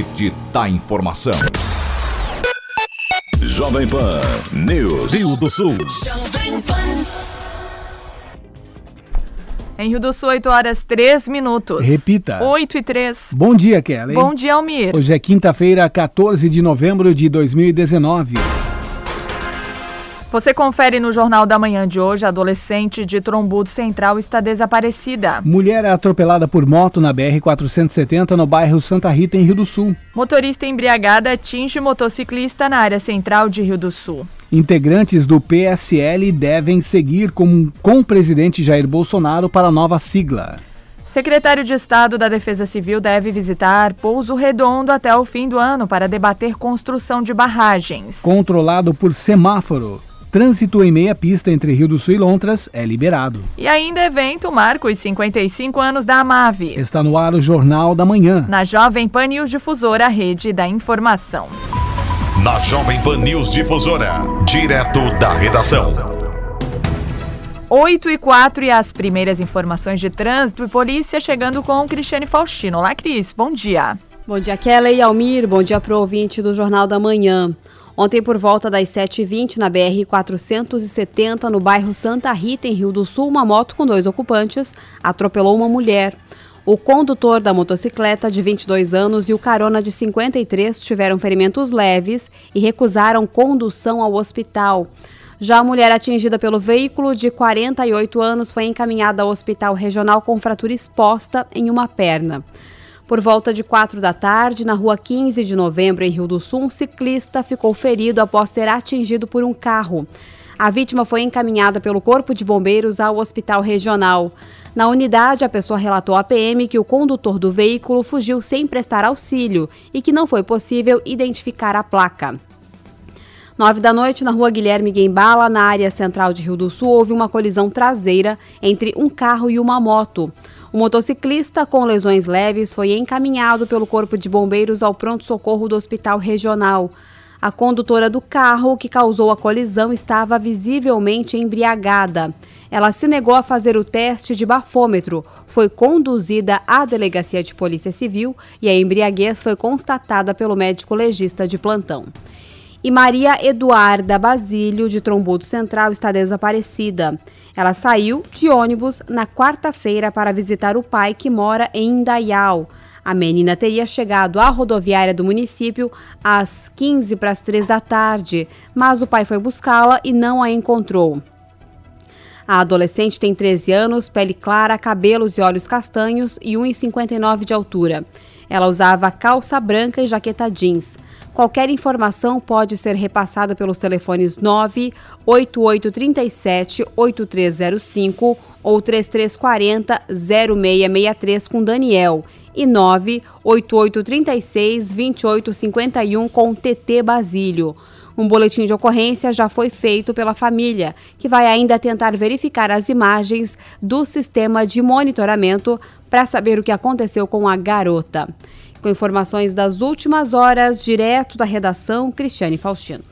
Rede da Informação. Jovem Pan News. Rio do Sul. Em Rio do Sul, 8 horas 3 minutos. Repita. 8 e 3. Bom dia, Kelly. Bom dia, Almir. Hoje é quinta-feira, 14 de novembro de 2019. Você confere no Jornal da Manhã de hoje, adolescente de Trombudo Central está desaparecida. Mulher é atropelada por moto na BR-470 no bairro Santa Rita, em Rio do Sul. Motorista embriagada atinge motociclista na área central de Rio do Sul. Integrantes do PSL devem seguir com, com o presidente Jair Bolsonaro para a nova sigla. Secretário de Estado da Defesa Civil deve visitar Pouso Redondo até o fim do ano para debater construção de barragens. Controlado por semáforo. Trânsito em meia pista entre Rio do Sul e Lontras é liberado. E ainda evento marca os 55 anos da AMAVE. Está no ar o Jornal da Manhã. Na Jovem Pan News Difusora, rede da informação. Na Jovem Pan News Difusora, direto da redação. 8 e 4 e as primeiras informações de trânsito e polícia chegando com Cristiane Faustino. Olá, Cris. Bom dia. Bom dia, Kelly e Almir. Bom dia para o ouvinte do Jornal da Manhã. Ontem, por volta das 7h20, na BR-470, no bairro Santa Rita, em Rio do Sul, uma moto com dois ocupantes atropelou uma mulher. O condutor da motocicleta, de 22 anos, e o carona, de 53, tiveram ferimentos leves e recusaram condução ao hospital. Já a mulher atingida pelo veículo, de 48 anos, foi encaminhada ao hospital regional com fratura exposta em uma perna. Por volta de 4 da tarde, na rua 15 de novembro, em Rio do Sul, um ciclista ficou ferido após ser atingido por um carro. A vítima foi encaminhada pelo Corpo de Bombeiros ao hospital regional. Na unidade, a pessoa relatou à PM que o condutor do veículo fugiu sem prestar auxílio e que não foi possível identificar a placa. Nove da noite, na rua Guilherme Guembala, na área central de Rio do Sul, houve uma colisão traseira entre um carro e uma moto. O motociclista com lesões leves foi encaminhado pelo Corpo de Bombeiros ao pronto-socorro do Hospital Regional. A condutora do carro que causou a colisão estava visivelmente embriagada. Ela se negou a fazer o teste de bafômetro, foi conduzida à delegacia de Polícia Civil e a embriaguez foi constatada pelo médico legista de plantão. E Maria Eduarda Basílio, de Trombudo Central, está desaparecida. Ela saiu de ônibus na quarta-feira para visitar o pai que mora em Indaial. A menina teria chegado à rodoviária do município às 15 para as 3 da tarde, mas o pai foi buscá-la e não a encontrou. A adolescente tem 13 anos, pele clara, cabelos e olhos castanhos e 1,59 de altura. Ela usava calça branca e jaqueta jeans. Qualquer informação pode ser repassada pelos telefones 98837 8305 ou 3340 0663 com Daniel e 98836 2851 com TT Basílio. Um boletim de ocorrência já foi feito pela família, que vai ainda tentar verificar as imagens do sistema de monitoramento para saber o que aconteceu com a garota. Com informações das últimas horas, direto da redação, Cristiane Faustino.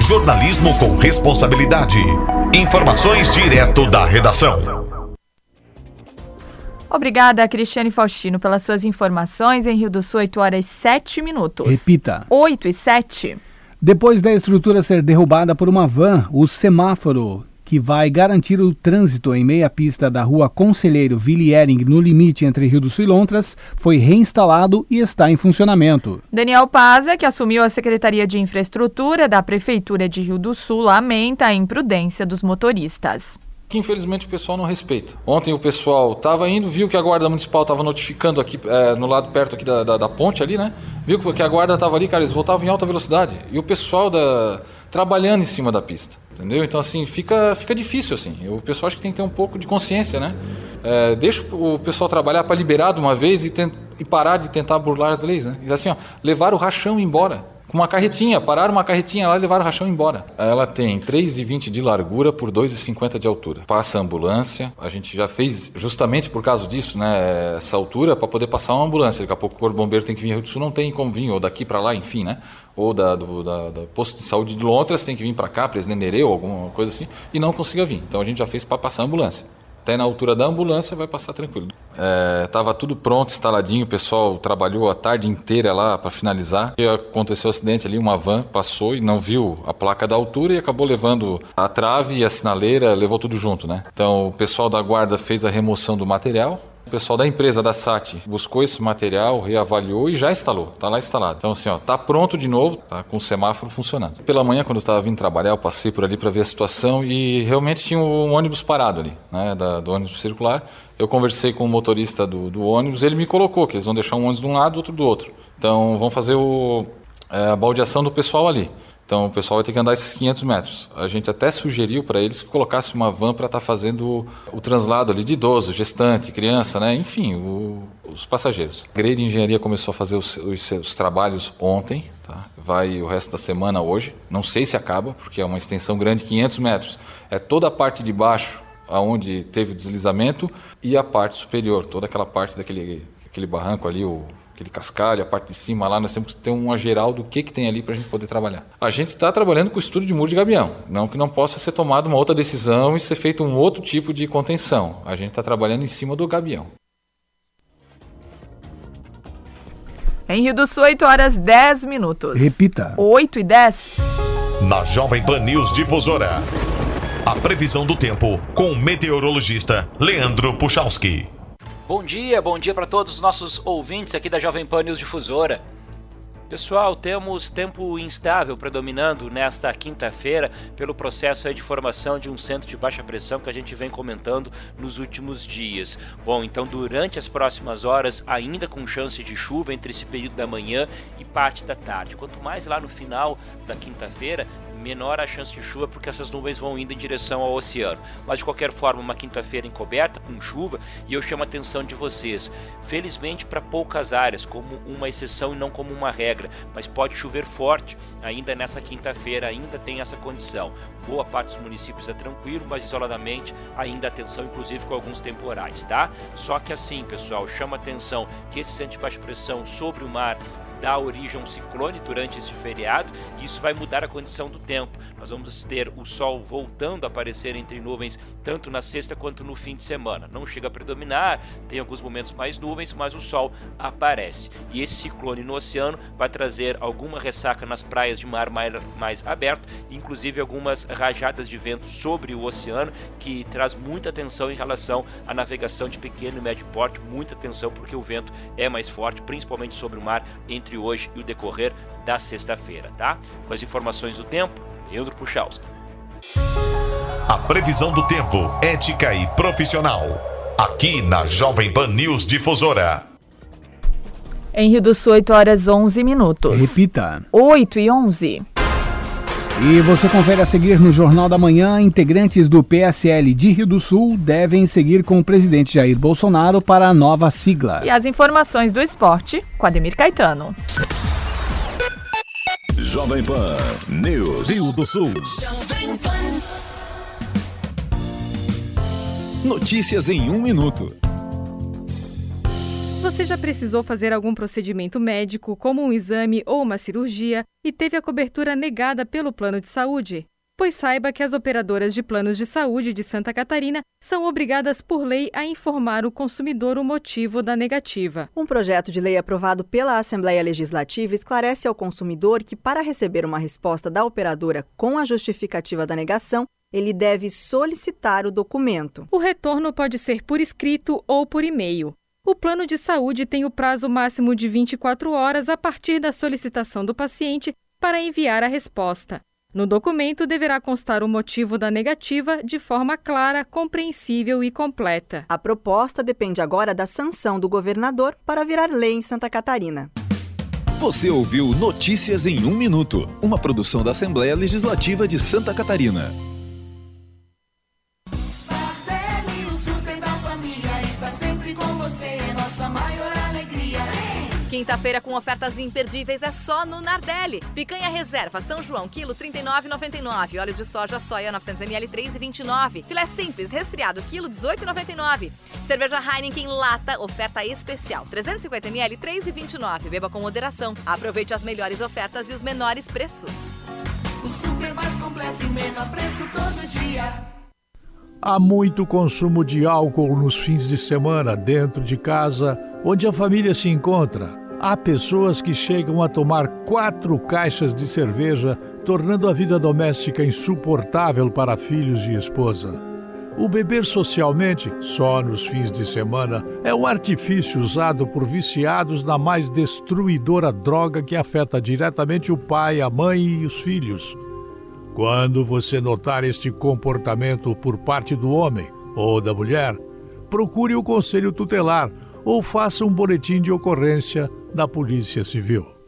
Jornalismo com responsabilidade. Informações direto da redação. Obrigada, Cristiane Faustino, pelas suas informações. Em Rio do Sul, 8 horas e 7 minutos. Repita. 8 e 7. Depois da estrutura ser derrubada por uma van, o semáforo que vai garantir o trânsito em meia pista da rua Conselheiro Villiering, no limite entre Rio do Sul e Lontras, foi reinstalado e está em funcionamento. Daniel Paza, que assumiu a Secretaria de Infraestrutura da Prefeitura de Rio do Sul, lamenta a imprudência dos motoristas que infelizmente o pessoal não respeita. Ontem o pessoal estava indo, viu que a guarda municipal estava notificando aqui é, no lado perto aqui da, da, da, ponte ali, né? Viu que a guarda estava ali, cara, eles voltavam em alta velocidade e o pessoal da trabalhando em cima da pista, entendeu? Então assim fica fica difícil assim. O pessoal acho que tem que ter um pouco de consciência, né? É, deixa o pessoal trabalhar para liberar de uma vez e, e parar de tentar burlar as leis, né? E assim, ó, levar o rachão embora com uma carretinha, pararam uma carretinha lá e levaram o rachão embora. Ela tem 3,20 de largura por 2,50 de altura. Passa a ambulância, a gente já fez justamente por causa disso, né, essa altura para poder passar uma ambulância. Daqui a pouco o corpo bombeiro tem que vir, isso não tem como vir, ou daqui para lá, enfim, né? Ou da, do da, da posto de saúde de Londres tem que vir para cá, Presidente Nereu, alguma coisa assim, e não consiga vir. Então a gente já fez para passar a ambulância. Até na altura da ambulância vai passar tranquilo. Estava é, tudo pronto, instaladinho, o pessoal trabalhou a tarde inteira lá para finalizar. E aconteceu um acidente ali, uma van passou e não viu a placa da altura e acabou levando a trave e a sinaleira, levou tudo junto, né? Então o pessoal da guarda fez a remoção do material, o pessoal da empresa da SAT buscou esse material, reavaliou e já instalou. Está lá instalado. Então, assim, ó, tá pronto de novo, tá com o semáforo funcionando. Pela manhã, quando eu estava vindo trabalhar, eu passei por ali para ver a situação e realmente tinha um ônibus parado ali, né, da, do ônibus circular. Eu conversei com o motorista do, do ônibus, ele me colocou que eles vão deixar um ônibus de um lado, outro do outro. Então, vão fazer o, é, a baldeação do pessoal ali. Então o pessoal vai ter que andar esses 500 metros. A gente até sugeriu para eles que colocasse uma van para estar tá fazendo o, translado ali de idoso, gestante, criança, né? enfim, o, os passageiros. A Grade Engenharia começou a fazer os, os trabalhos ontem, tá? vai o resto da semana hoje. Não sei se acaba, porque é uma extensão grande, 500 metros. É toda a parte de baixo aonde teve o deslizamento e a parte superior, toda aquela parte daquele aquele barranco ali, o aquele cascalho, a parte de cima lá, nós temos que ter uma geral do que, que tem ali para a gente poder trabalhar. A gente está trabalhando com o estudo de muro de gabião, não que não possa ser tomada uma outra decisão e ser feito um outro tipo de contenção. A gente está trabalhando em cima do gabião. Em Rio do Sul, 8 horas 10 minutos. Repita. 8 e 10. Na Jovem Pan News Difusora. A previsão do tempo com o meteorologista Leandro Puchalski. Bom dia, bom dia para todos os nossos ouvintes aqui da Jovem Pan News Difusora. Pessoal, temos tempo instável predominando nesta quinta-feira pelo processo de formação de um centro de baixa pressão que a gente vem comentando nos últimos dias. Bom, então durante as próximas horas, ainda com chance de chuva entre esse período da manhã e parte da tarde. Quanto mais lá no final da quinta-feira, menor a chance de chuva porque essas nuvens vão indo em direção ao oceano. Mas de qualquer forma, uma quinta-feira encoberta com chuva e eu chamo a atenção de vocês. Felizmente para poucas áreas, como uma exceção e não como uma regra, mas pode chover forte ainda nessa quinta-feira, ainda tem essa condição. Boa parte dos municípios é tranquilo, mas isoladamente ainda atenção, inclusive com alguns temporais, tá? Só que assim, pessoal, chama atenção que esse centro de baixa pressão sobre o mar dá origem a um ciclone durante esse feriado e isso vai mudar a condição do tempo. Nós vamos ter o sol voltando a aparecer entre nuvens tanto na sexta quanto no fim de semana. Não chega a predominar, tem alguns momentos mais nuvens, mas o sol aparece. E esse ciclone no oceano vai trazer alguma ressaca nas praias de mar mais, mais aberto, inclusive algumas rajadas de vento sobre o oceano, que traz muita atenção em relação à navegação de pequeno e médio porte, muita atenção porque o vento é mais forte, principalmente sobre o mar entre hoje e o decorrer da sexta-feira, tá? Com as informações do tempo, Leandro Puchalski. A previsão do tempo, ética e profissional. Aqui na Jovem Pan News Difusora. Em Rio do Sul, 8 horas 11 minutos. Repita. 8 e 11. E você confere a seguir no Jornal da Manhã: integrantes do PSL de Rio do Sul devem seguir com o presidente Jair Bolsonaro para a nova sigla. E as informações do esporte com Ademir Caetano. Jovem Pan News. Rio do Sul. Notícias em um minuto. Você já precisou fazer algum procedimento médico, como um exame ou uma cirurgia, e teve a cobertura negada pelo plano de saúde? Pois saiba que as operadoras de planos de saúde de Santa Catarina são obrigadas por lei a informar o consumidor o motivo da negativa. Um projeto de lei aprovado pela Assembleia Legislativa esclarece ao consumidor que, para receber uma resposta da operadora com a justificativa da negação, ele deve solicitar o documento. O retorno pode ser por escrito ou por e-mail. O plano de saúde tem o prazo máximo de 24 horas a partir da solicitação do paciente para enviar a resposta. No documento deverá constar o motivo da negativa de forma clara, compreensível e completa. A proposta depende agora da sanção do governador para virar lei em Santa Catarina. Você ouviu Notícias em um Minuto, uma produção da Assembleia Legislativa de Santa Catarina. Quinta-feira com ofertas imperdíveis é só no Nardelli. Picanha reserva São João, quilo 39,99. Óleo de soja soia 900ml 3,29. Filé simples resfriado, quilo 18,99. Cerveja Heineken lata, oferta especial 350ml 3,29. Beba com moderação. Aproveite as melhores ofertas e os menores preços. O super mais completo e menor preço todo dia. Há muito consumo de álcool nos fins de semana dentro de casa, onde a família se encontra. Há pessoas que chegam a tomar quatro caixas de cerveja, tornando a vida doméstica insuportável para filhos e esposa. O beber socialmente, só nos fins de semana, é um artifício usado por viciados na mais destruidora droga que afeta diretamente o pai, a mãe e os filhos. Quando você notar este comportamento por parte do homem ou da mulher, procure o conselho tutelar ou faça um boletim de ocorrência na Polícia Civil.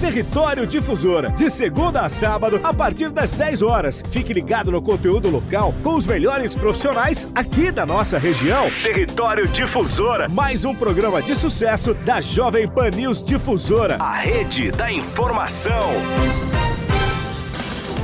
Território Difusora, de segunda a sábado, a partir das 10 horas. Fique ligado no conteúdo local com os melhores profissionais aqui da nossa região. Território Difusora, mais um programa de sucesso da Jovem Pan News Difusora, a rede da informação.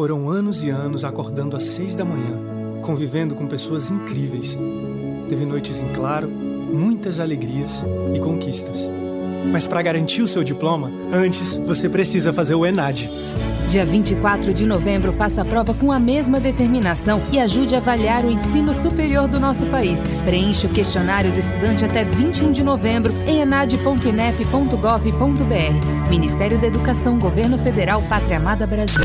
Foram anos e anos acordando às seis da manhã, convivendo com pessoas incríveis. Teve noites em claro, muitas alegrias e conquistas. Mas para garantir o seu diploma, antes você precisa fazer o ENAD. Dia 24 de novembro, faça a prova com a mesma determinação e ajude a avaliar o ensino superior do nosso país. Preencha o questionário do estudante até 21 de novembro em enad.inep.gov.br. Ministério da Educação, Governo Federal, Pátria Amada Brasil.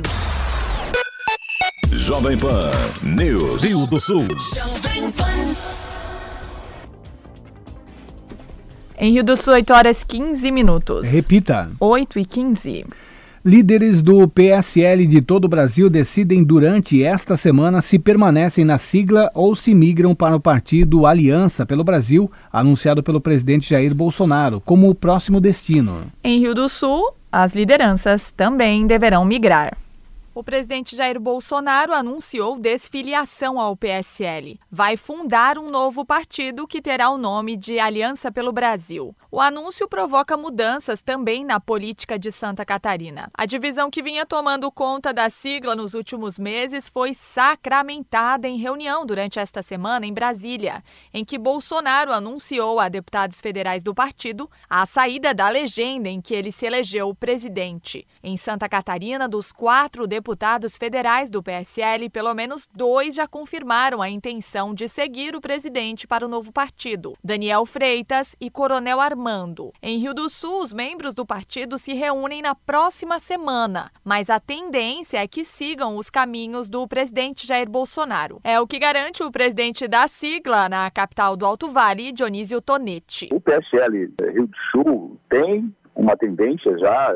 Jovem Pan News. Rio do Sul. Em Rio do Sul, 8 horas 15 minutos. Repita. 8 e 15. Líderes do PSL de todo o Brasil decidem durante esta semana se permanecem na sigla ou se migram para o partido Aliança pelo Brasil, anunciado pelo presidente Jair Bolsonaro, como o próximo destino. Em Rio do Sul, as lideranças também deverão migrar. O presidente Jair Bolsonaro anunciou desfiliação ao PSL. Vai fundar um novo partido que terá o nome de Aliança pelo Brasil. O anúncio provoca mudanças também na política de Santa Catarina. A divisão que vinha tomando conta da sigla nos últimos meses foi sacramentada em reunião durante esta semana em Brasília, em que Bolsonaro anunciou a deputados federais do partido a saída da legenda em que ele se elegeu presidente. Em Santa Catarina, dos quatro deputados deputados federais do PSL, pelo menos dois já confirmaram a intenção de seguir o presidente para o novo partido: Daniel Freitas e Coronel Armando. Em Rio do Sul, os membros do partido se reúnem na próxima semana, mas a tendência é que sigam os caminhos do presidente Jair Bolsonaro. É o que garante o presidente da sigla na capital do Alto Vale, Dionísio Tonetti. O PSL Rio do Sul tem uma tendência já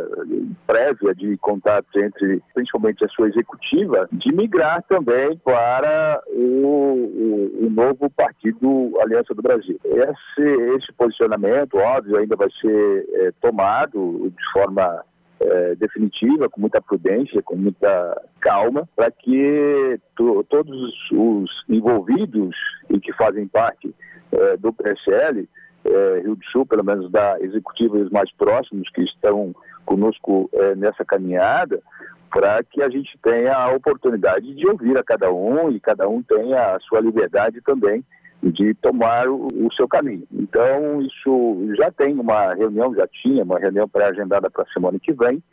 prévia de contatos entre, principalmente a sua executiva, de migrar também para o, o, o novo partido Aliança do Brasil. Esse, esse posicionamento, óbvio, ainda vai ser é, tomado de forma é, definitiva, com muita prudência, com muita calma, para que to, todos os envolvidos e que fazem parte é, do PSL é, Rio do Sul, pelo menos da executiva e os mais próximos que estão conosco é, nessa caminhada, para que a gente tenha a oportunidade de ouvir a cada um e cada um tenha a sua liberdade também de tomar o, o seu caminho. Então, isso já tem uma reunião, já tinha uma reunião pré-agendada para a semana que vem,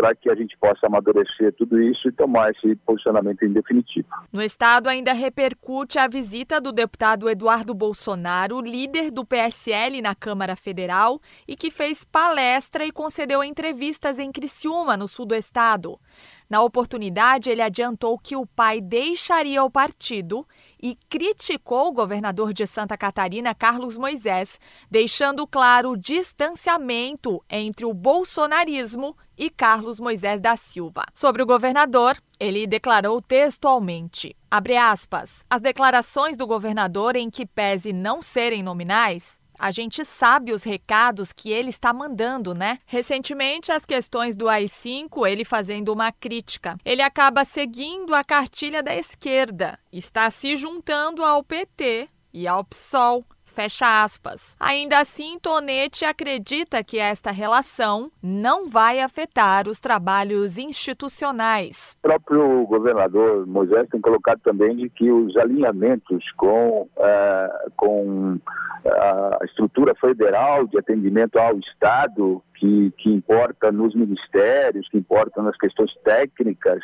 para que a gente possa amadurecer tudo isso e tomar esse posicionamento em definitivo. No estado ainda repercute a visita do deputado Eduardo Bolsonaro, líder do PSL na Câmara Federal, e que fez palestra e concedeu entrevistas em Criciúma, no sul do estado. Na oportunidade, ele adiantou que o pai deixaria o partido e criticou o governador de Santa Catarina, Carlos Moisés, deixando claro o distanciamento entre o bolsonarismo e Carlos Moisés da Silva. Sobre o governador, ele declarou textualmente, aspas, as declarações do governador em que pese não serem nominais, A gente sabe os recados que ele está mandando, né? Recentemente, as questões do AI-5, ele fazendo uma crítica. Ele acaba seguindo a cartilha da esquerda, está se juntando ao PT e ao PSOL. Fecha aspas. Ainda assim, Tonete acredita que esta relação não vai afetar os trabalhos institucionais. O próprio governador Moisés tem colocado também de que os alinhamentos com, uh, com a estrutura federal de atendimento ao Estado, que, que importa nos ministérios, que importa nas questões técnicas,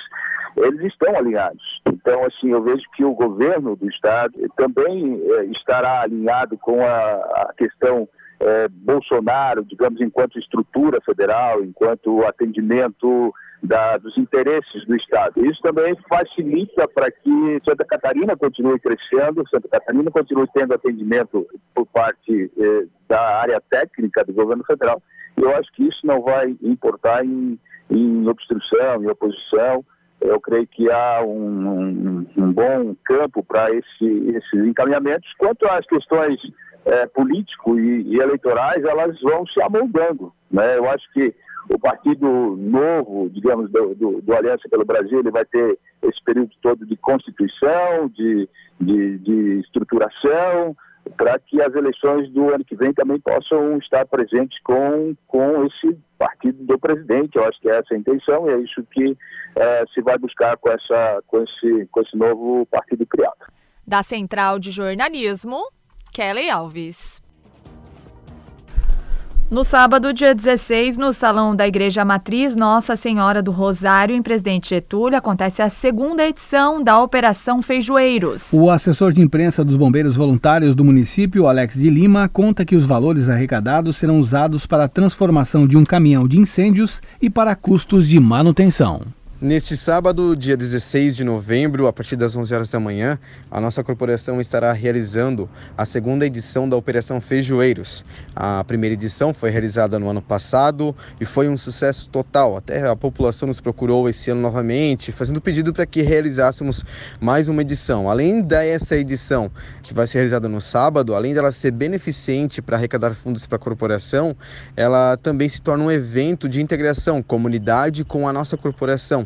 eles estão alinhados. Então, assim, eu vejo que o governo do Estado também eh, estará alinhado com a, a questão eh, Bolsonaro, digamos, enquanto estrutura federal, enquanto atendimento da, dos interesses do Estado. Isso também facilita para que Santa Catarina continue crescendo, Santa Catarina continue tendo atendimento por parte eh, da área técnica do governo federal. Eu acho que isso não vai importar em, em obstrução, em oposição. Eu creio que há um, um, um bom campo para esse, esses encaminhamentos. Quanto às questões eh, político e, e eleitorais, elas vão se amoldando. Né? Eu acho que o partido novo, digamos, do, do, do, Aliança pelo Brasil, ele vai ter esse período todo de constituição, de, de, de estruturação, para que as eleições do ano que vem também possam estar presentes com, com esse partido do presidente. Eu acho que é essa a intenção e é isso que é, se vai buscar com, essa, com, esse, com esse novo partido criado. Da Central de Jornalismo, Kelly Alves. No sábado, dia 16, no Salão da Igreja Matriz Nossa Senhora do Rosário, em Presidente Getúlio, acontece a segunda edição da Operação Feijoeiros. O assessor de imprensa dos bombeiros voluntários do município, Alex de Lima, conta que os valores arrecadados serão usados para a transformação de um caminhão de incêndios e para custos de manutenção. Neste sábado, dia 16 de novembro, a partir das 11 horas da manhã, a nossa corporação estará realizando a segunda edição da Operação Feijoeiros. A primeira edição foi realizada no ano passado e foi um sucesso total. Até a população nos procurou esse ano novamente, fazendo pedido para que realizássemos mais uma edição. Além dessa edição, que vai ser realizada no sábado, além dela ser beneficente para arrecadar fundos para a corporação, ela também se torna um evento de integração comunidade com a nossa corporação.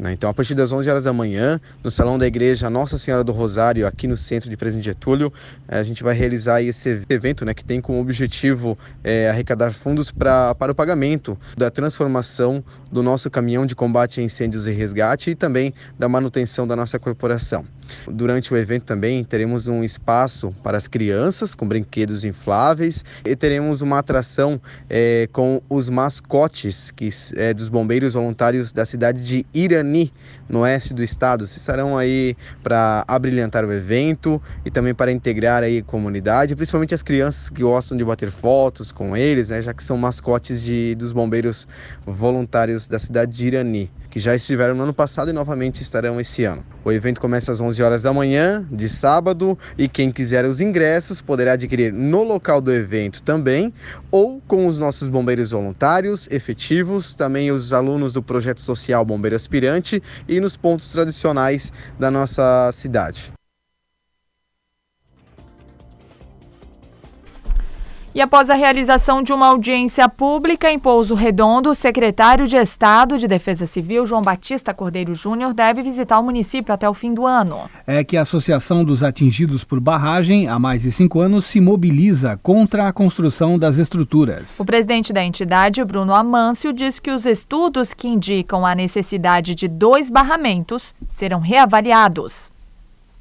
Então, a partir das 11 horas da manhã, no Salão da Igreja Nossa Senhora do Rosário, aqui no centro de Presidente Getúlio, eh, a gente vai realizar esse evento né, que tem como objetivo é, arrecadar fundos pra, para o pagamento da transformação do nosso caminhão de combate a incêndios e resgate e também da manutenção da nossa corporação. Durante o evento também teremos um espaço para as crianças com brinquedos infláveis e teremos uma atração é, com os mascotes que, é, dos bombeiros voluntários da cidade de Irani, no oeste do estado. Estarão aí para abrilhantar o evento e também para integrar aí a comunidade, principalmente as crianças que gostam de bater fotos com eles, né, já que são mascotes de, dos bombeiros voluntários da cidade de Irani que já estiveram no ano passado e novamente estarão esse ano. O evento começa às 11 horas da manhã, de sábado, e quem quiser os ingressos poderá adquirir no local do evento também, ou com os nossos bombeiros voluntários, efetivos, também os alunos do projeto social Bombeiro Aspirante e nos pontos tradicionais da nossa cidade. E após a realização de uma audiência pública em Pouso Redondo, o secretário de Estado de Defesa Civil, João Batista Cordeiro Júnior, deve visitar o município até o fim do ano. É que a Associação dos Atingidos por Barragem, há mais de cinco anos, se mobiliza contra a construção das estruturas. O presidente da entidade, Bruno Amâncio, diz que os estudos que indicam a necessidade de dois barramentos serão reavaliados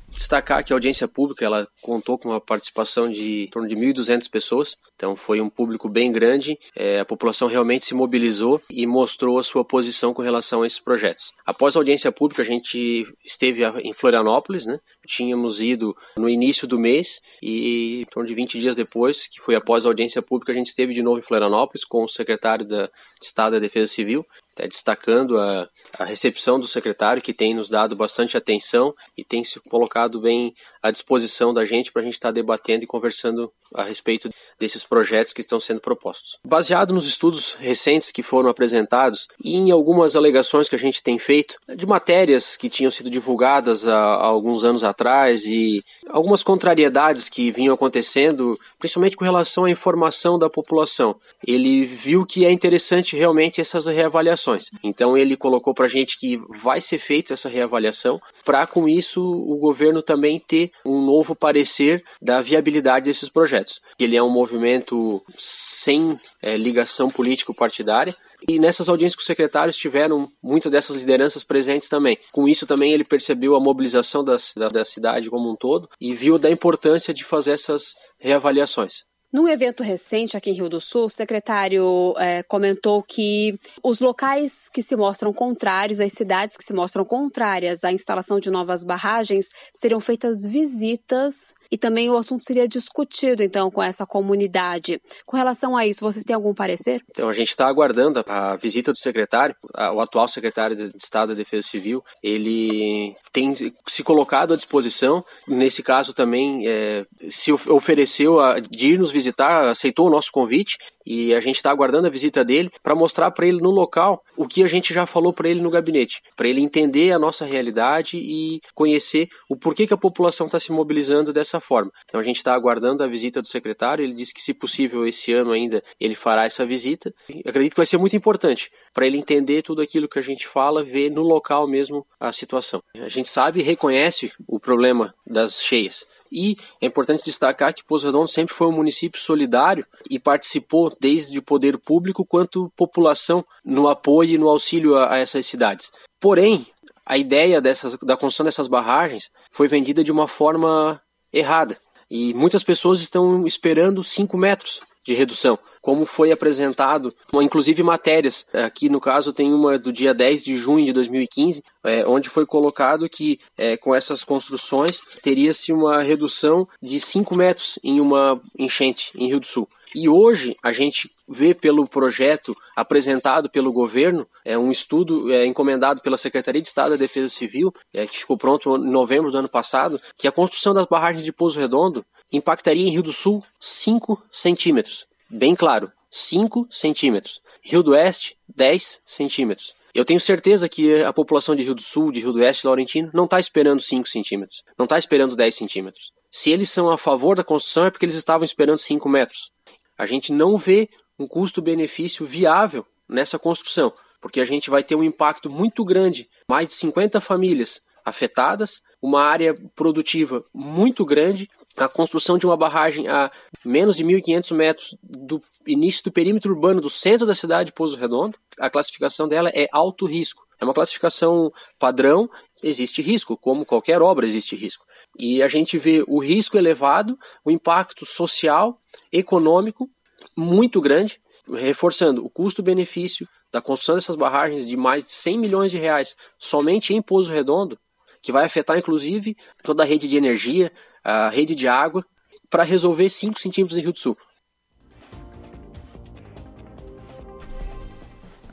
destacar que a audiência pública ela contou com uma participação de em torno de 1.200 pessoas, então foi um público bem grande. É, a população realmente se mobilizou e mostrou a sua posição com relação a esses projetos. Após a audiência pública, a gente esteve em Florianópolis, né? Tínhamos ido no início do mês e em torno de 20 dias depois, que foi após a audiência pública, a gente esteve de novo em Florianópolis com o secretário da, de Estado da Defesa Civil até destacando a, a recepção do secretário, que tem nos dado bastante atenção e tem se colocado bem à disposição da gente para a gente estar tá debatendo e conversando a respeito desses projetos que estão sendo propostos. Baseado nos estudos recentes que foram apresentados e em algumas alegações que a gente tem feito de matérias que tinham sido divulgadas há, há alguns anos atrás e algumas contrariedades que vinham acontecendo, principalmente com relação à informação da população. Ele viu que é interessante realmente essas reavaliações. Então ele colocou para a gente que vai ser feita essa reavaliação, para com isso o governo também ter um novo parecer da viabilidade desses projetos. Ele é um movimento sem é, ligação político-partidária. E nessas audiências com os secretários tiveram muitas dessas lideranças presentes também. Com isso também ele percebeu a mobilização da, da, da cidade como um todo e viu da importância de fazer essas reavaliações. Num evento recente aqui em Rio do Sul, o secretário é, comentou que os locais que se mostram contrários, as cidades que se mostram contrárias à instalação de novas barragens, seriam feitas visitas e também o assunto seria discutido, então, com essa comunidade. Com relação a isso, vocês têm algum parecer? Então, a gente está aguardando a visita do secretário, o atual secretário de Estado da Defesa Civil. Ele tem se colocado à disposição, nesse caso também é, se ofereceu a, de ir nos visitar, aceitou o nosso convite e a gente está aguardando a visita dele para mostrar para ele no local o que a gente já falou para ele no gabinete, para ele entender a nossa realidade e conhecer o porquê que a população está se mobilizando dessa forma. Então a gente está aguardando a visita do secretário. Ele disse que se possível esse ano ainda ele fará essa visita. Eu acredito que vai ser muito importante para ele entender tudo aquilo que a gente fala, ver no local mesmo a situação. A gente sabe e reconhece o problema das cheias. E é importante destacar que Pouso Redondo sempre foi um município solidário e participou desde o poder público quanto população no apoio e no auxílio a, a essas cidades. Porém, a ideia dessas, da construção dessas barragens foi vendida de uma forma errada. E muitas pessoas estão esperando 5 metros de redução, como foi apresentado, inclusive matérias. Aqui no caso tem uma do dia 10 de junho de 2015, é, onde foi colocado que é, com essas construções teria-se uma redução de 5 metros em uma enchente em Rio do Sul. E hoje a gente vê pelo projeto apresentado pelo governo, é um estudo é, encomendado pela Secretaria de Estado da Defesa Civil, é, que ficou pronto em novembro do ano passado, que a construção das barragens de Pouso Redondo impactaria em Rio do Sul 5 centímetros. Bem claro, 5 centímetros. Rio do Oeste, 10 centímetros. Eu tenho certeza que a população de Rio do Sul, de Rio do Oeste Laurentino não está esperando 5 centímetros, não está esperando 10 centímetros. Se eles são a favor da construção é porque eles estavam esperando 5 metros. A gente não vê um custo-benefício viável nessa construção, porque a gente vai ter um impacto muito grande, mais de 50 famílias afetadas, uma área produtiva muito grande, a construção de uma barragem a menos de 1.500 metros do início do perímetro urbano do centro da cidade de Pouso Redondo. A classificação dela é alto risco. É uma classificação padrão, existe risco, como qualquer obra existe risco. E a gente vê o risco elevado, o impacto social, econômico muito grande, reforçando o custo-benefício da construção dessas barragens de mais de 100 milhões de reais somente em Pouso Redondo, que vai afetar inclusive toda a rede de energia, a rede de água, para resolver 5 centímetros em Rio do Sul.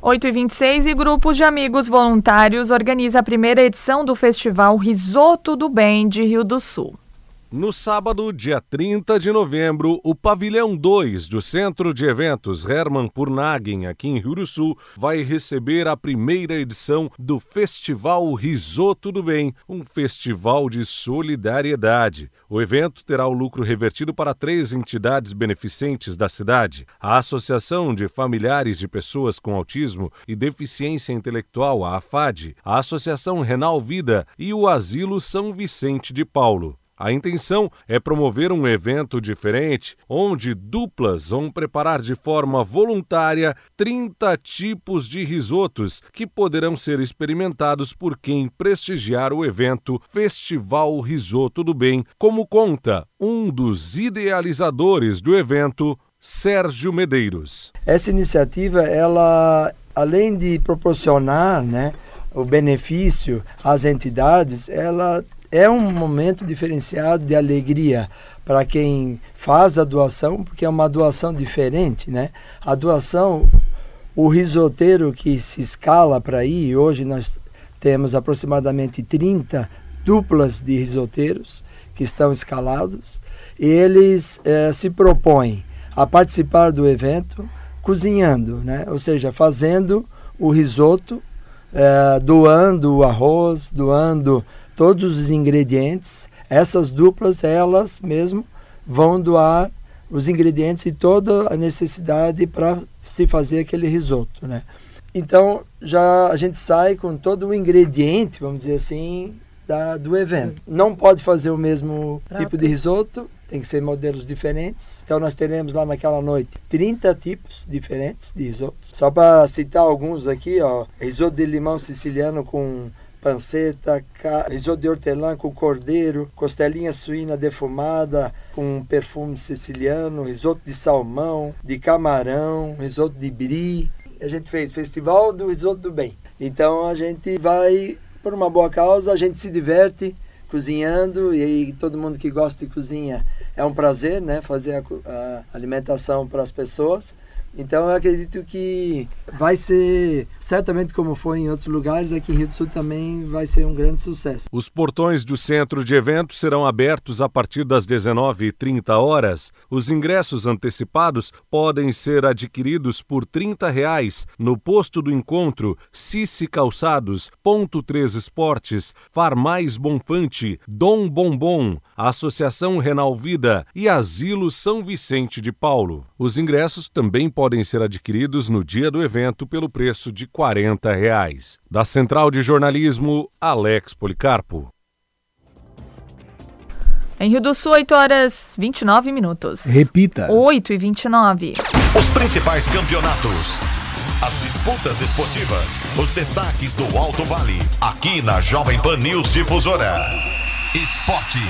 8 e 26 e grupos de amigos voluntários organiza a primeira edição do Festival Risoto do Bem de Rio do Sul. No sábado, dia 30 de novembro, o Pavilhão 2 do Centro de Eventos Hermann Purnagen, aqui em Rio do Sul, vai receber a primeira edição do Festival Risoto do Bem, um festival de solidariedade. O evento terá o lucro revertido para três entidades beneficentes da cidade: a Associação de Familiares de Pessoas com Autismo e Deficiência Intelectual, a AFAD, a Associação Renal Vida e o Asilo São Vicente de Paulo. A intenção é promover um evento diferente, onde duplas vão preparar de forma voluntária 30 tipos de risotos que poderão ser experimentados por quem prestigiar o evento Festival Risoto do Bem, como conta um dos idealizadores do evento, Sérgio Medeiros. Essa iniciativa, ela além de proporcionar, né, o benefício às entidades, ela é um momento diferenciado de alegria para quem faz a doação, porque é uma doação diferente, né? A doação, o risoteiro que se escala para ir, hoje nós temos aproximadamente 30 duplas de risoteiros que estão escalados, e eles eh, se propõem a participar do evento cozinhando, né? ou seja, fazendo o risoto, eh, doando o arroz, doando todos os ingredientes. Essas duplas, elas mesmo vão doar os ingredientes e toda a necessidade para se fazer aquele risoto, né? Então já a gente sai com todo o ingrediente, vamos dizer assim, da, do evento. Não pode fazer o mesmo Prato. tipo de risoto, tem que ser modelos diferentes. Então nós teremos lá naquela noite 30 tipos diferentes de risoto. Só para citar alguns aqui, ó, risoto de limão siciliano com panceta, risoto de hortelã com cordeiro, costelinha suína defumada com perfume siciliano, risoto de salmão, de camarão, risoto de brie. A gente fez Festival do Risoto do Bem. Então a gente vai por uma boa causa, a gente se diverte cozinhando e todo mundo que gosta de cozinha é um prazer, né, fazer a, a alimentação para as pessoas. Então eu acredito que vai ser, certamente como foi em outros lugares, aqui em Rio do Sul também vai ser um grande sucesso. Os portões do centro de eventos serão abertos a partir das 19h30 horas. Os ingressos antecipados podem ser adquiridos por 30 reais no posto do encontro Cici Calçados, Ponto 3 Esportes, Farmais Bonfante, Dom Bombom, Associação Renal Vida e Asilo São Vicente de Paulo. Os ingressos também podem podem ser adquiridos no dia do evento pelo preço de 40 reais. Da Central de Jornalismo, Alex Policarpo. Em Rio do Sul, 8 horas 29 minutos. Repita. 8 e 29. Os principais campeonatos. As disputas esportivas. Os destaques do Alto Vale. Aqui na Jovem Pan News Difusora. Esporte.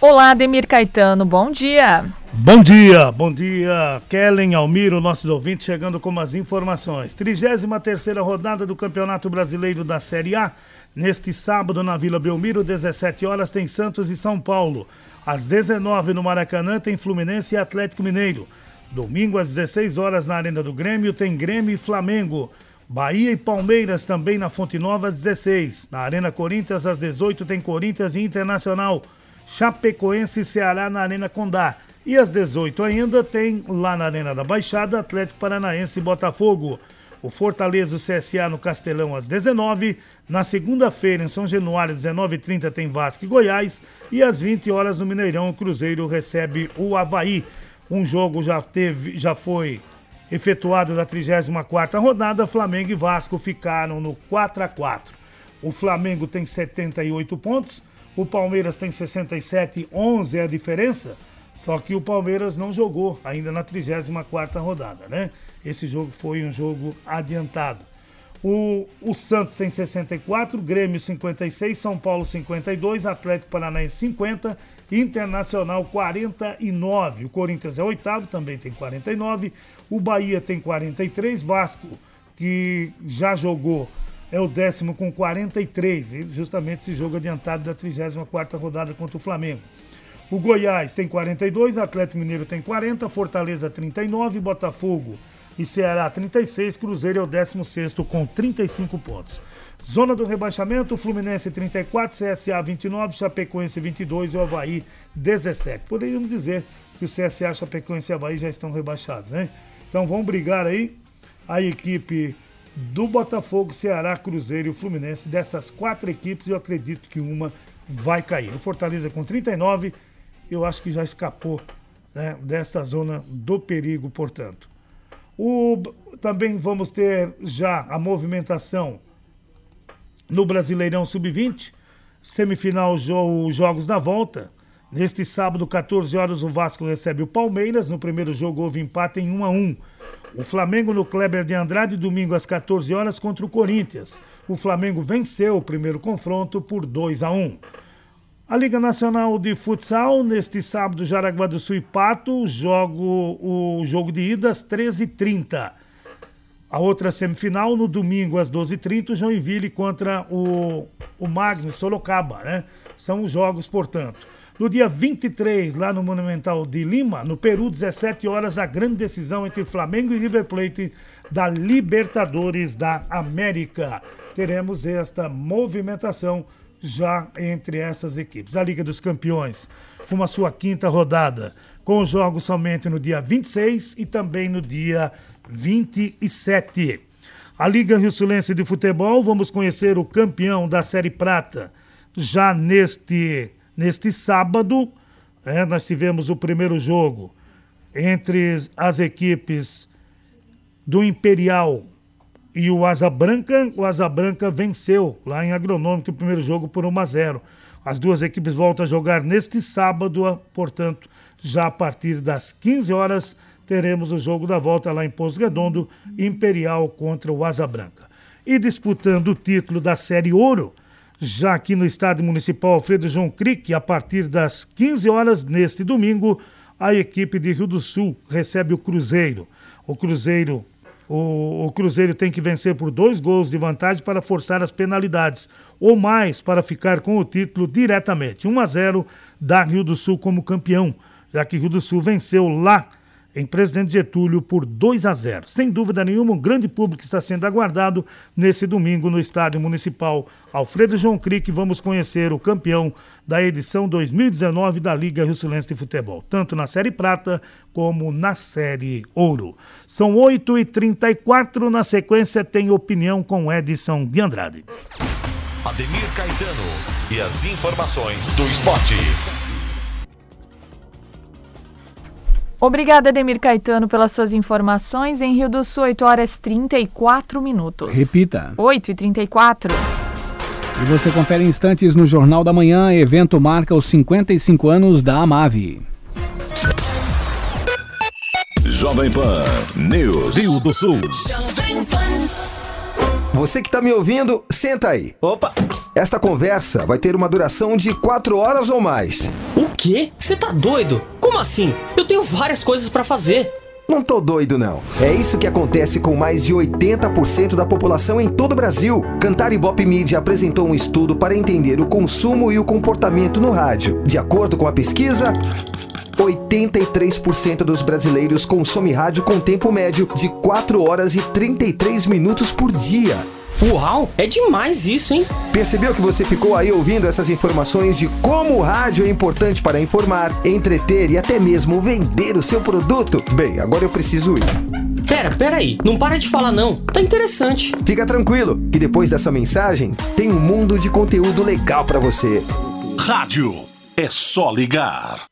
Olá, Demir Caetano. Bom dia. Bom dia, bom dia, Kellen, Almiro, nossos ouvintes, chegando com as informações. 33 rodada do Campeonato Brasileiro da Série A. Neste sábado, na Vila Belmiro, 17 horas, tem Santos e São Paulo. Às 19 no Maracanã, tem Fluminense e Atlético Mineiro. Domingo, às 16 horas, na Arena do Grêmio, tem Grêmio e Flamengo. Bahia e Palmeiras também na Fonte Nova, às 16. Na Arena Corinthians, às 18, tem Corinthians e Internacional. Chapecoense e Ceará na Arena Condá. E às 18 ainda tem lá na Arena da Baixada Atlético Paranaense e Botafogo. O Fortaleza o CSA no Castelão às 19. Na segunda-feira, em São Januário, 19h30, tem Vasco e Goiás. E às 20 horas no Mineirão, o Cruzeiro recebe o Havaí. Um jogo já, teve, já foi efetuado da 34 rodada. Flamengo e Vasco ficaram no 4 a 4 O Flamengo tem 78 pontos. O Palmeiras tem 67, 11 é a diferença. Só que o Palmeiras não jogou ainda na 34ª rodada, né? Esse jogo foi um jogo adiantado. O, o Santos tem 64, Grêmio 56, São Paulo 52, Atlético Paranaense 50, Internacional 49. O Corinthians é oitavo, também tem 49. O Bahia tem 43, Vasco, que já jogou, é o décimo com 43, justamente esse jogo adiantado da 34ª rodada contra o Flamengo. O Goiás tem 42, Atlético Mineiro tem 40, Fortaleza 39, Botafogo e Ceará 36, Cruzeiro é o 16 com 35 pontos. Zona do rebaixamento, Fluminense 34, CSA 29, Chapecoense 22 e o Havaí 17. Poderíamos dizer que o CSA, Chapecoense e Havaí já estão rebaixados, né? Então vão brigar aí a equipe do Botafogo, Ceará, Cruzeiro e o Fluminense. Dessas quatro equipes, eu acredito que uma vai cair. O Fortaleza com 39, eu acho que já escapou né, desta zona do perigo, portanto. O, também vamos ter já a movimentação no Brasileirão Sub-20, semifinal jo, Jogos da Volta. Neste sábado, 14 horas, o Vasco recebe o Palmeiras. No primeiro jogo houve empate em 1 a 1. O Flamengo no Kleber de Andrade, domingo às 14 horas contra o Corinthians. O Flamengo venceu o primeiro confronto por 2 a 1. A Liga Nacional de Futsal, neste sábado, Jaraguá do Sul e Pato, jogo, o jogo de ida às 13h30. A outra semifinal, no domingo, às 12h30, Joinville contra o, o Magnus Sorocaba, né? São os jogos, portanto. No dia 23, lá no Monumental de Lima, no Peru, 17 horas, a grande decisão entre Flamengo e River Plate da Libertadores da América. Teremos esta movimentação já entre essas equipes. A Liga dos Campeões foi uma sua quinta rodada, com jogos somente no dia 26 e também no dia 27. A Liga Rio Sulense de Futebol, vamos conhecer o campeão da Série Prata já neste, neste sábado, é, nós tivemos o primeiro jogo entre as equipes do Imperial e o Asa Branca. O Asa Branca venceu lá em Agronômico o primeiro jogo por 1 a 0. As duas equipes voltam a jogar neste sábado, portanto, já a partir das 15 horas teremos o jogo da volta lá em Pouso Redondo, Imperial contra o Asa Branca. E disputando o título da Série Ouro, já aqui no Estádio Municipal Alfredo João Crick, a partir das 15 horas neste domingo, a equipe de Rio do Sul recebe o Cruzeiro. O Cruzeiro o, o, Cruzeiro tem que vencer por dois gols de vantagem para forçar as penalidades, ou mais para ficar com o título diretamente. 1 a 0 da Rio do Sul como campeão, já que Rio do Sul venceu lá em Presidente Getúlio por 2 a 0. Sem dúvida nenhuma, um grande público está sendo aguardado nesse domingo no Estádio Municipal Alfredo João Crique. Vamos conhecer o campeão da edição 2019 da Liga Rio Silense de Futebol, tanto na Série Prata como na Série Ouro. São 8h34, na sequência tem opinião com Edson de Andrade. Ademir Caetano e as informações do esporte. Obrigada, Ademir Caetano, pelas suas informações. Em Rio do Sul, 8 horas 34 minutos. Repita. 8 e 34. E você confere instantes no Jornal da Manhã. Evento marca os 55 anos da Amave. Jovem Pan News. Rio do Sul. Você que está me ouvindo, senta aí. Opa! Esta conversa vai ter uma duração de quatro horas ou mais. O quê? Você tá doido? Como assim? Eu tenho várias coisas para fazer. Não tô doido, não. É isso que acontece com mais de 80% da população em todo o Brasil. Cantar Ibope Media apresentou um estudo para entender o consumo e o comportamento no rádio. De acordo com a pesquisa, 83% dos brasileiros consomem rádio com tempo médio de 4 horas e 33 minutos por dia. Uau, é demais isso, hein? Percebeu que você ficou aí ouvindo essas informações de como o rádio é importante para informar, entreter e até mesmo vender o seu produto? Bem, agora eu preciso ir. Pera, pera aí, não para de falar não. Tá interessante. Fica tranquilo, que depois dessa mensagem tem um mundo de conteúdo legal para você. Rádio é só ligar.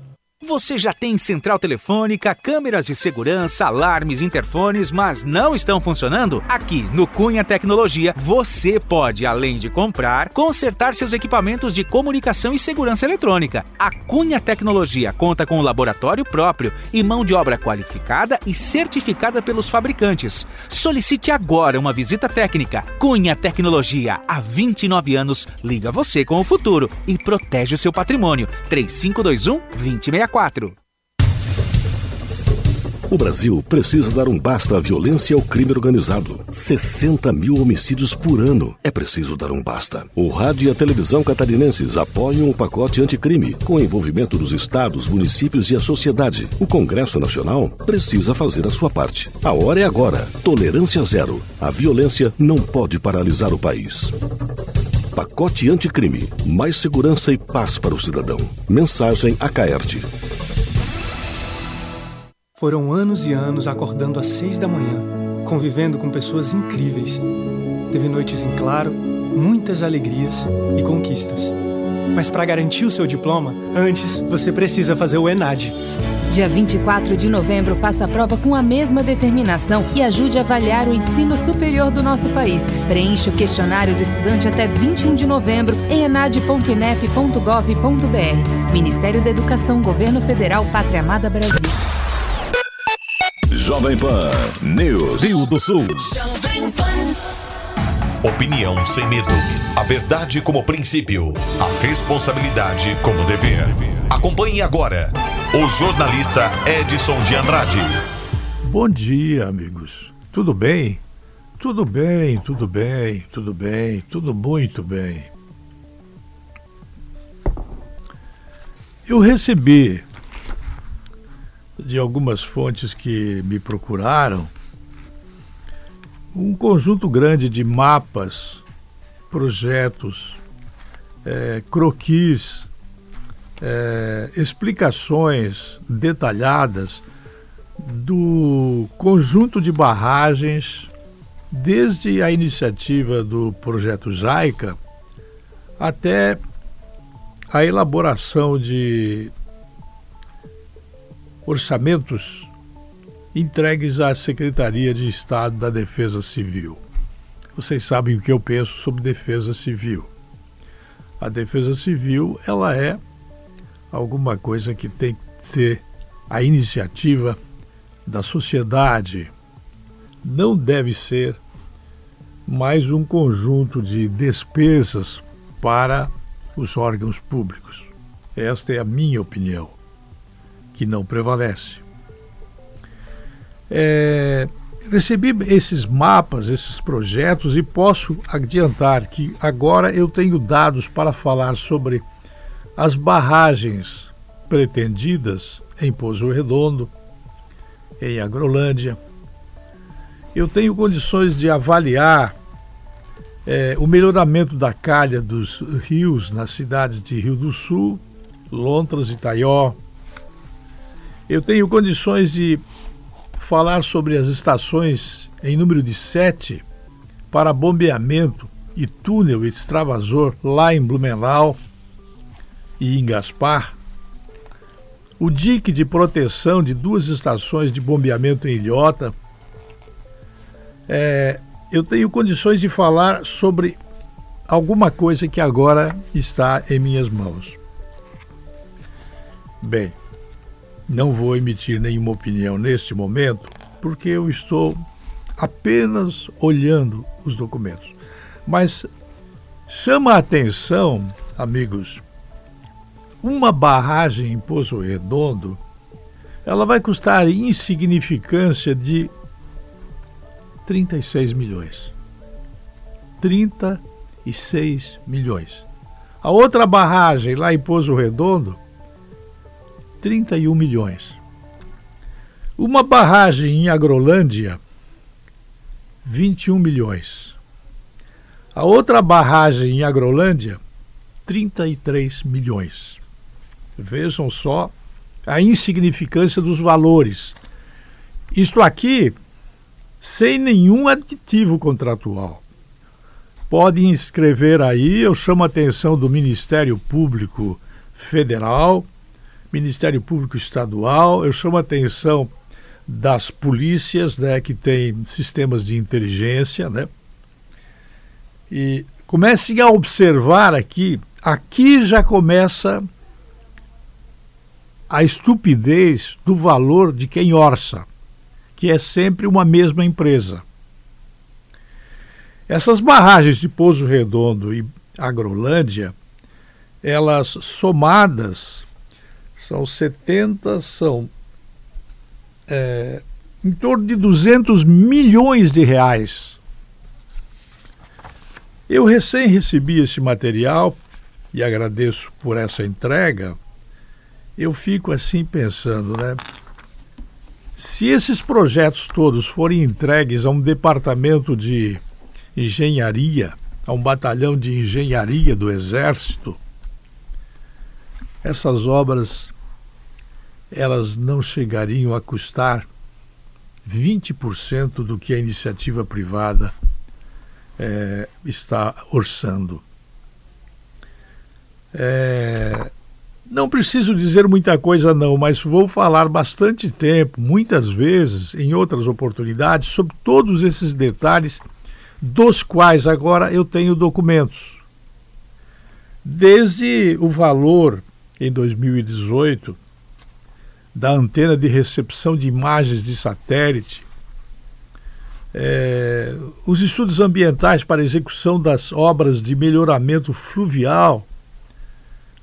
Você já tem central telefônica, câmeras de segurança, alarmes, interfones, mas não estão funcionando? Aqui no Cunha Tecnologia, você pode, além de comprar, consertar seus equipamentos de comunicação e segurança eletrônica. A Cunha Tecnologia conta com um laboratório próprio e mão de obra qualificada e certificada pelos fabricantes. Solicite agora uma visita técnica. Cunha Tecnologia, há 29 anos, liga você com o futuro e protege o seu patrimônio. 3521 2064 O Brasil precisa dar um basta à violência e ao crime organizado. 60 mil homicídios por ano. É preciso dar um basta. O rádio e a televisão catarinenses apoiam o pacote anticrime, com envolvimento dos estados, municípios e a sociedade. O Congresso Nacional precisa fazer a sua parte. A hora é agora. Tolerância zero. A violência não pode paralisar o país. Pacote anticrime. Mais segurança e paz para o cidadão. Mensagem a Caerte. Foram anos e anos acordando às seis da manhã, convivendo com pessoas incríveis. Teve noites em claro, muitas alegrias e conquistas. Mas para garantir o seu diploma, antes você precisa fazer o ENAD. Dia 24 de novembro, faça a prova com a mesma determinação e ajude a avaliar o ensino superior do nosso país. Preencha o questionário do estudante até 21 de novembro em enad.inep.gov.br. Ministério da Educação, Governo Federal, Pátria Amada Brasil. Jovem Pan News. Rio do Sul. Opinião sem medo. A verdade como princípio. A responsabilidade como dever. Acompanhe agora o jornalista Edson de Andrade. Bom dia, amigos. Tudo bem? Tudo bem, tudo bem, tudo bem, tudo muito bem. eu recebi de algumas fontes que me procuraram um conjunto grande de mapas, projetos, é, croquis, é, explicações detalhadas do conjunto de barragens, desde a iniciativa do projeto JAICA até a elaboração de orçamentos entregues à Secretaria de Estado da Defesa Civil. Vocês sabem o que eu penso sobre defesa civil. A defesa civil, ela é alguma coisa que tem que ter a iniciativa da sociedade. Não deve ser mais um conjunto de despesas para os órgãos públicos. Esta é a minha opinião, que não prevalece. É, recebi esses mapas, esses projetos e posso adiantar que agora eu tenho dados para falar sobre as barragens pretendidas em Pozo Redondo, em Agrolândia. Eu tenho condições de avaliar é, o melhoramento da calha dos rios nas cidades de Rio do Sul, Lontras e Taió. Eu tenho condições de falar sobre as estações em número de sete para bombeamento e túnel extravasor lá em Blumenau e em Gaspar. O dique de proteção de duas estações de bombeamento em Ilhota. É, eu tenho condições de falar sobre alguma coisa que agora está em minhas mãos. Bem, não vou emitir nenhuma opinião neste momento, porque eu estou apenas olhando os documentos. Mas chama a atenção, amigos, uma barragem em Poço Redondo, ela vai custar insignificância de 36 milhões. 36 milhões. A outra barragem lá em Pozo Redondo, 31 milhões. Uma barragem em Agrolândia, 21 milhões. A outra barragem em Agrolândia, 33 milhões. Vejam só a insignificância dos valores. Isto aqui sem nenhum aditivo contratual. Podem escrever aí, eu chamo a atenção do Ministério Público Federal, Ministério Público Estadual, eu chamo a atenção das polícias, né, que têm sistemas de inteligência, né? E comecem a observar aqui, aqui já começa a estupidez do valor de quem orça que é sempre uma mesma empresa. Essas barragens de Pouso Redondo e Agrolândia, elas somadas são 70, são é, em torno de 200 milhões de reais. Eu recém recebi esse material e agradeço por essa entrega. Eu fico assim pensando, né? Se esses projetos todos forem entregues a um departamento de engenharia, a um batalhão de engenharia do Exército, essas obras elas não chegariam a custar 20% do que a iniciativa privada é, está orçando. É, não preciso dizer muita coisa, não, mas vou falar bastante tempo, muitas vezes, em outras oportunidades, sobre todos esses detalhes, dos quais agora eu tenho documentos. Desde o valor, em 2018, da antena de recepção de imagens de satélite, é, os estudos ambientais para execução das obras de melhoramento fluvial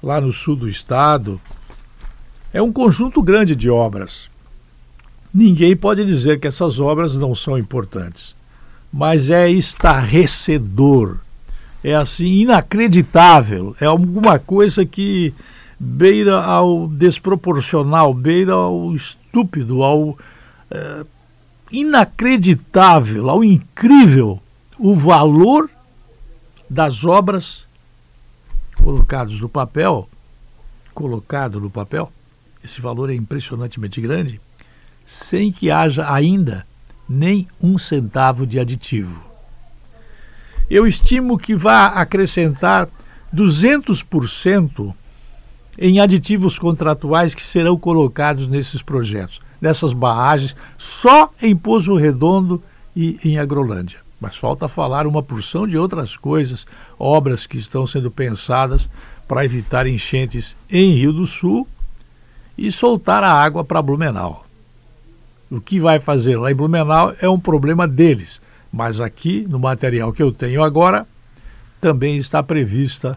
lá no sul do estado. É um conjunto grande de obras. Ninguém pode dizer que essas obras não são importantes, mas é estarrecedor, é assim inacreditável, é alguma coisa que beira ao desproporcional, beira ao estúpido, ao é, inacreditável, ao incrível o valor das obras colocados no papel, colocado no papel, esse valor é impressionantemente grande, sem que haja ainda nem um centavo de aditivo. Eu estimo que vá acrescentar 200% em aditivos contratuais que serão colocados nesses projetos, nessas barragens, só em Poço Redondo e em Agrolândia. Mas falta falar uma porção de outras coisas, obras que estão sendo pensadas para evitar enchentes em Rio do Sul e soltar a água para Blumenau. O que vai fazer lá em Blumenau é um problema deles, mas aqui, no material que eu tenho agora, também está prevista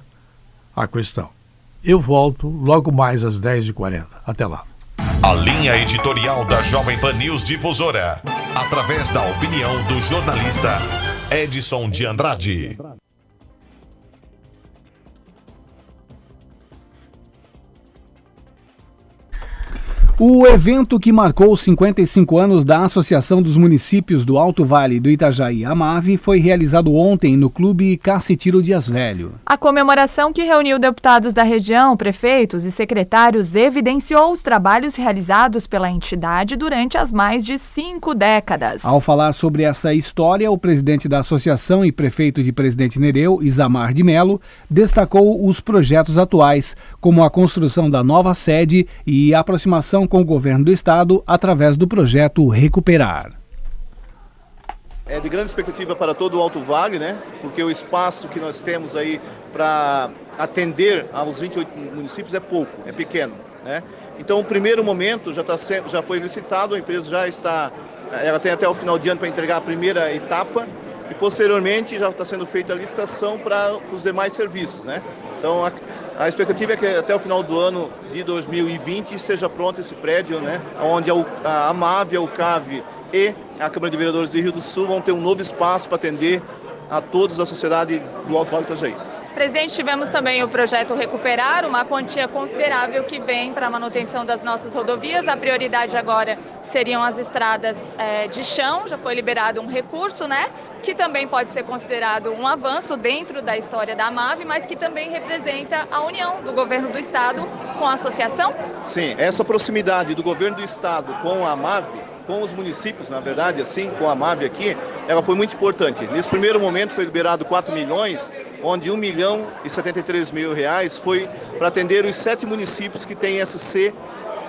a questão. Eu volto logo mais às 10h40. Até lá. A linha editorial da Jovem Pan News Difusora, através da opinião do jornalista Edson de Andrade. O evento que marcou os 55 anos da Associação dos Municípios do Alto Vale do Itajaí, AMAVE, foi realizado ontem no Clube Cacetiro Dias Velho. A comemoração que reuniu deputados da região, prefeitos e secretários evidenciou os trabalhos realizados pela entidade durante as mais de cinco décadas. Ao falar sobre essa história, o presidente da associação e prefeito de Presidente Nereu, Isamar de Melo, destacou os projetos atuais, como a construção da nova sede e a aproximação com o governo do estado através do projeto Recuperar. É de grande expectativa para todo o Alto Vale, né? Porque o espaço que nós temos aí para atender aos 28 municípios é pouco, é pequeno, né? Então, o primeiro momento já, tá já foi licitado, a empresa já está, ela tem até o final de ano para entregar a primeira etapa e posteriormente já está sendo feita a licitação para os demais serviços, né? Então, a, a, expectativa é que até o final do ano de 2020 esteja pronto esse prédio, né? Onde a, AMAV, a UCAV e a Câmara de Vereadores de Rio do Sul vão ter um novo espaço para atender a todos a sociedade do Alto Vale do Itajaí. Presidente, tivemos também o projeto Recuperar, uma quantia considerável que vem para a manutenção das nossas rodovias. A prioridade agora seriam as estradas é, de chão, já foi liberado um recurso, né? Que também pode ser considerado um avanço dentro da história da AMAV, mas que também representa a união do governo do estado com a associação? Sim, essa proximidade do governo do estado com a AMAV com os municípios, na verdade, assim, com a MAV aqui, ela foi muito importante. Nesse primeiro momento foi liberado 4 milhões, onde 1 milhão e 73 mil reais foi para atender os sete municípios que têm SC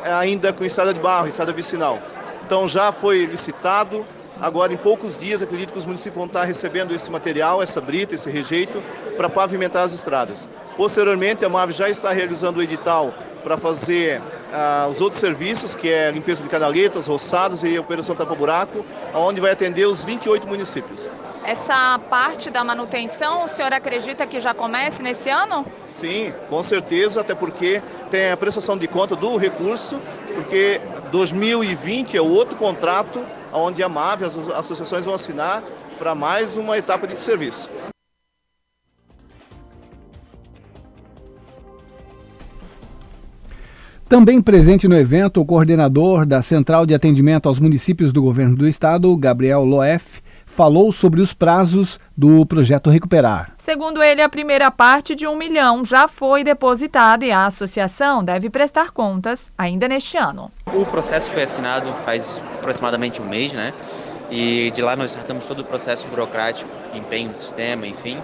ainda com estrada de barro, estrada vicinal. Então já foi licitado, Agora, em poucos dias, acredito que os municípios vão estar recebendo esse material, essa brita, esse rejeito, para pavimentar as estradas. Posteriormente, a MAV já está realizando o edital para fazer ah, os outros serviços, que é limpeza de canaletas, roçados e operação tapa-buraco, onde vai atender os 28 municípios. Essa parte da manutenção, o senhor acredita que já comece nesse ano? Sim, com certeza, até porque tem a prestação de conta do recurso, porque 2020 é o outro contrato onde a MAV, as associações vão assinar para mais uma etapa de serviço. Também presente no evento, o coordenador da Central de Atendimento aos Municípios do Governo do Estado, Gabriel Loef, falou sobre os prazos do projeto Recuperar. Segundo ele, a primeira parte de um milhão já foi depositada e a associação deve prestar contas ainda neste ano. O processo foi assinado faz aproximadamente um mês, né? E de lá nós tratamos todo o processo burocrático, empenho do sistema, enfim.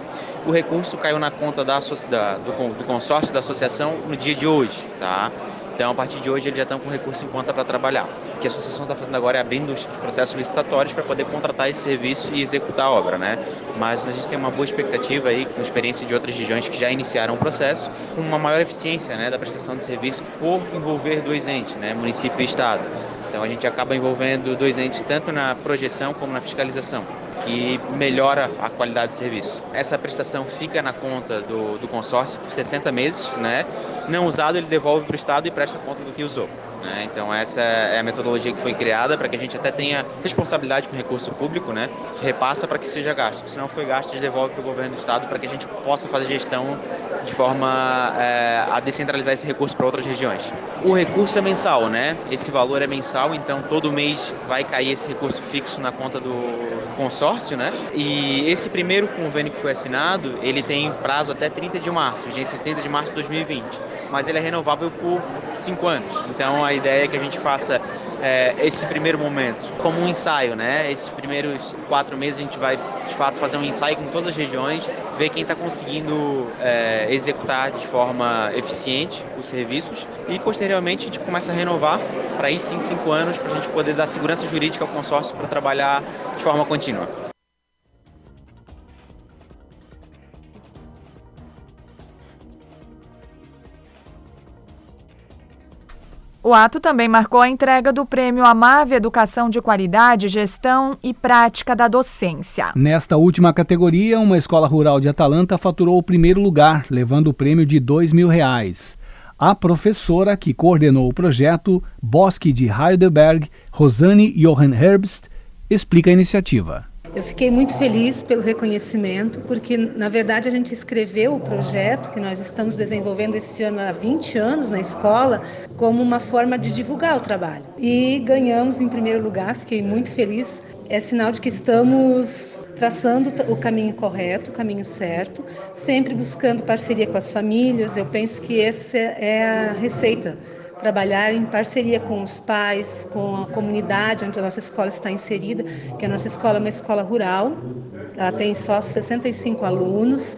O recurso caiu na conta da, da do, do consórcio da associação no dia de hoje, tá? Então, a partir de hoje, eles já estão com recurso em conta para trabalhar. O que a associação está fazendo agora é abrindo os processos licitatórios para poder contratar esse serviço e executar a obra, né? Mas a gente tem uma boa expectativa aí, com experiência de outras regiões que já iniciaram o processo, com uma maior eficiência né, da prestação de serviço por envolver dois entes, né, município e Estado. Então a gente acaba envolvendo dois entes tanto na projeção como na fiscalização. que melhora a qualidade do serviço. Essa prestação fica na conta do, do consórcio por 60 meses, né? Não usado, ele devolve para o Estado e presta conta do que usou. Né? Então essa é a metodologia que foi criada para que a gente até tenha responsabilidade com o recurso público, né? repassa para que seja gasto. Se não foi gasto, devolve para o governo do estado para que a gente possa fazer gestão de forma é, a descentralizar esse recurso para outras regiões. O recurso é mensal, né? Esse valor é mensal, então todo mês vai cair esse recurso fixo na conta do consórcio, né? E esse primeiro convênio que foi assinado, ele tem prazo até 30 de março, vigência 30 de março de 2020, mas ele é renovável por cinco anos. Então a ideia é que a gente faça é, esse primeiro momento como um ensaio, né? Esses primeiros quatro meses a gente vai de fato fazer um ensaio com todas as regiões, ver quem está conseguindo é, executar de forma eficiente os serviços e posteriormente a gente começa a renovar para aí sim cinco anos para a gente poder dar segurança jurídica ao consórcio para trabalhar de forma contínua. O ato também marcou a entrega do prêmio Amave Educação de Qualidade, Gestão e Prática da Docência. Nesta última categoria, uma escola rural de Atalanta faturou o primeiro lugar, levando o prêmio de dois mil reais. A professora que coordenou o projeto, Bosque de Heidelberg, Rosane Johan Herbst, explica a iniciativa. Eu fiquei muito feliz pelo reconhecimento, porque na verdade a gente escreveu o projeto que nós estamos desenvolvendo esse ano há 20 anos na escola, como uma forma de divulgar o trabalho. E ganhamos em primeiro lugar, fiquei muito feliz. É sinal de que estamos traçando o caminho correto, o caminho certo, sempre buscando parceria com as famílias. Eu penso que essa é a receita trabalhar em parceria com os pais, com a comunidade onde a nossa escola está inserida, que a nossa escola é uma escola rural, ela tem só 65 alunos,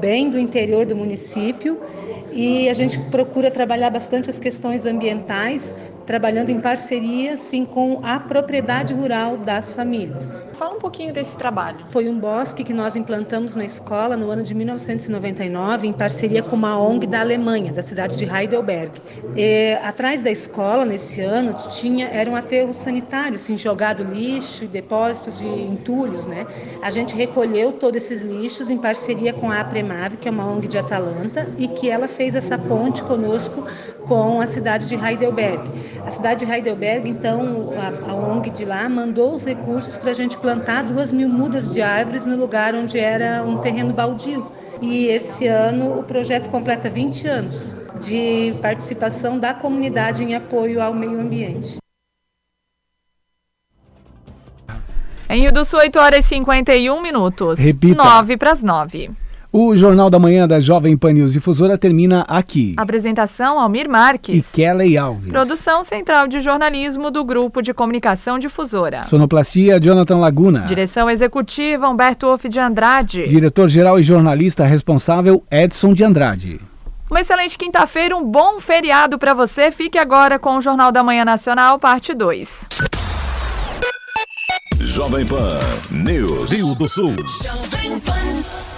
bem do interior do município, e a gente procura trabalhar bastante as questões ambientais, trabalhando em parceria sim com a propriedade rural das famílias. Fala um pouquinho desse trabalho. Foi um bosque que nós implantamos na escola no ano de 1999 em parceria com uma ONG da Alemanha, da cidade de Heidelberg. E, atrás da escola nesse ano tinha era um aterro sanitário, assim, jogado lixo e depósito de entulhos, né? A gente recolheu todos esses lixos em parceria com a Apremave, que é uma ONG de Atalanta, e que ela fez essa ponte conosco com a cidade de Heidelberg. A cidade de Heidelberg, então, a, a ONG de lá mandou os recursos para a gente plantar duas mil mudas de árvores no lugar onde era um terreno baldio. E esse ano o projeto completa 20 anos de participação da comunidade em apoio ao meio ambiente. Em Rio do Sul, 8 horas e 51 minutos. Repita. 9 para as 9. O Jornal da Manhã da Jovem Pan News Difusora termina aqui. Apresentação Almir Marques. E Kelly Alves. Produção Central de Jornalismo do Grupo de Comunicação Difusora. Sonoplastia Jonathan Laguna. Direção Executiva Humberto Wolff de Andrade. Diretor-geral e jornalista responsável Edson de Andrade. Uma excelente quinta-feira, um bom feriado para você. Fique agora com o Jornal da Manhã Nacional, parte 2. Jovem Pan News. Rio do Sul. Jovem Pan.